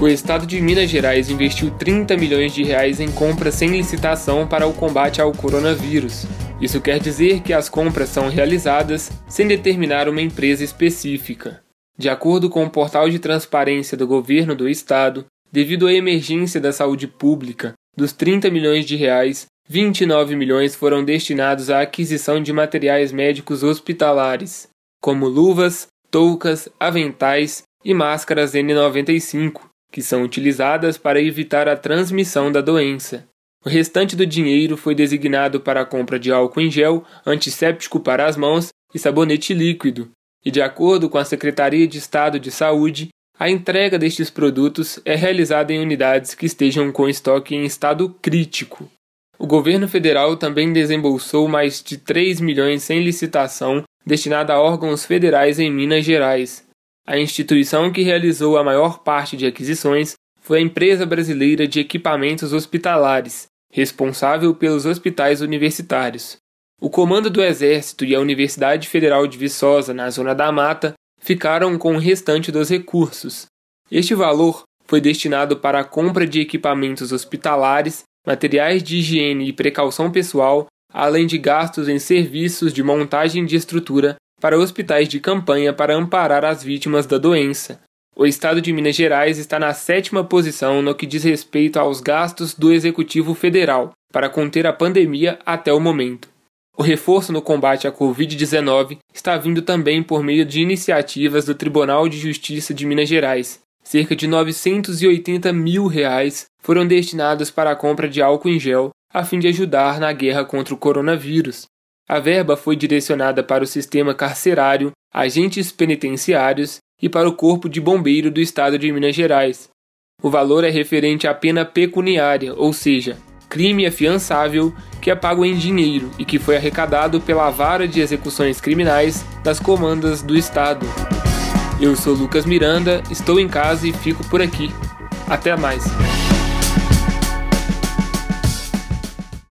O estado de Minas Gerais investiu 30 milhões de reais em compras sem licitação para o combate ao coronavírus. Isso quer dizer que as compras são realizadas sem determinar uma empresa específica. De acordo com o portal de transparência do governo do estado, devido à emergência da saúde pública, dos 30 milhões de reais, 29 milhões foram destinados à aquisição de materiais médicos hospitalares, como luvas, toucas, aventais e máscaras N95, que são utilizadas para evitar a transmissão da doença. O restante do dinheiro foi designado para a compra de álcool em gel, antisséptico para as mãos e sabonete líquido, e de acordo com a Secretaria de Estado de Saúde, a entrega destes produtos é realizada em unidades que estejam com estoque em estado crítico. O governo federal também desembolsou mais de 3 milhões sem licitação destinada a órgãos federais em Minas Gerais, a instituição que realizou a maior parte de aquisições foi a Empresa Brasileira de Equipamentos Hospitalares, responsável pelos hospitais universitários. O Comando do Exército e a Universidade Federal de Viçosa, na Zona da Mata, ficaram com o restante dos recursos. Este valor foi destinado para a compra de equipamentos hospitalares, materiais de higiene e precaução pessoal, além de gastos em serviços de montagem de estrutura para hospitais de campanha para amparar as vítimas da doença. O estado de Minas Gerais está na sétima posição no que diz respeito aos gastos do Executivo Federal para conter a pandemia até o momento. O reforço no combate à Covid-19 está vindo também por meio de iniciativas do Tribunal de Justiça de Minas Gerais. Cerca de 980 mil reais foram destinados para a compra de álcool em gel a fim de ajudar na guerra contra o coronavírus. A verba foi direcionada para o sistema carcerário, agentes penitenciários e para o Corpo de Bombeiro do Estado de Minas Gerais. O valor é referente à pena pecuniária, ou seja, crime afiançável que é pago em dinheiro e que foi arrecadado pela Vara de Execuções Criminais das Comandas do Estado. Eu sou Lucas Miranda, estou em casa e fico por aqui. Até mais!